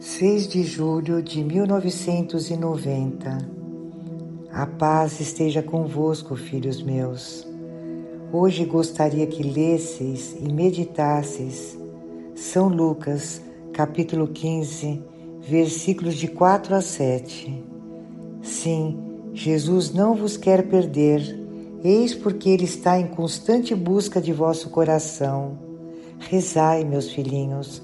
6 de julho de 1990. A paz esteja convosco, filhos meus. Hoje gostaria que lesseis e meditasseis São Lucas, capítulo 15, versículos de 4 a 7. Sim, Jesus não vos quer perder, eis porque Ele está em constante busca de vosso coração. Rezai, meus filhinhos,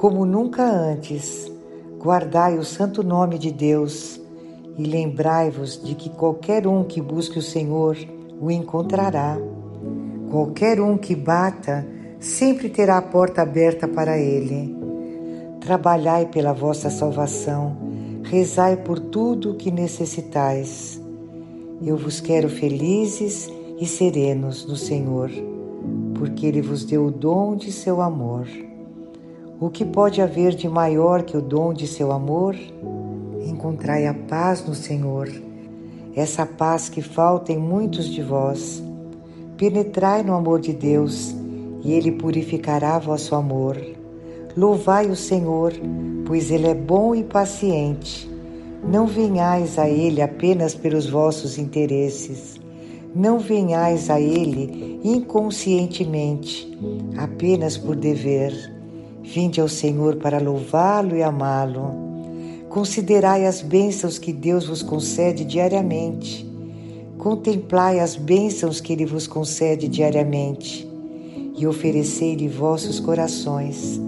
como nunca antes guardai o santo nome de Deus e lembrai-vos de que qualquer um que busque o Senhor o encontrará. Qualquer um que bata sempre terá a porta aberta para ele. Trabalhai pela vossa salvação, rezai por tudo o que necessitais. Eu vos quero felizes e serenos no Senhor, porque Ele vos deu o dom de seu amor. O que pode haver de maior que o dom de seu amor? Encontrai a paz no Senhor, essa paz que falta em muitos de vós. Penetrai no amor de Deus e Ele purificará vosso amor. Louvai o Senhor, pois Ele é bom e paciente. Não venhais a Ele apenas pelos vossos interesses. Não venhais a Ele inconscientemente, apenas por dever Vinde ao Senhor para louvá-lo e amá-lo. Considerai as bênçãos que Deus vos concede diariamente. Contemplai as bênçãos que Ele vos concede diariamente e oferecei-lhe vossos corações,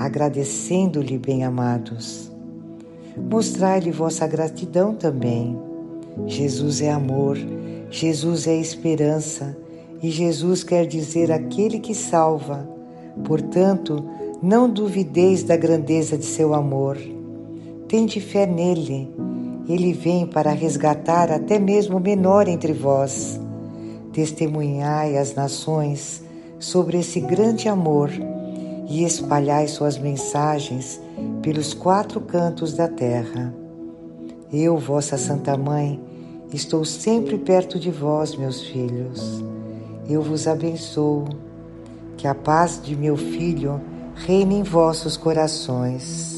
agradecendo-lhe, bem-amados. Mostrai-lhe vossa gratidão também. Jesus é amor, Jesus é esperança e Jesus quer dizer aquele que salva. Portanto, não duvideis da grandeza de seu amor. Tende fé nele. Ele vem para resgatar até mesmo o menor entre vós. Testemunhai às nações sobre esse grande amor e espalhai suas mensagens pelos quatro cantos da terra. Eu, vossa Santa Mãe, estou sempre perto de vós, meus filhos. Eu vos abençoo. Que a paz de meu filho reine em vossos corações.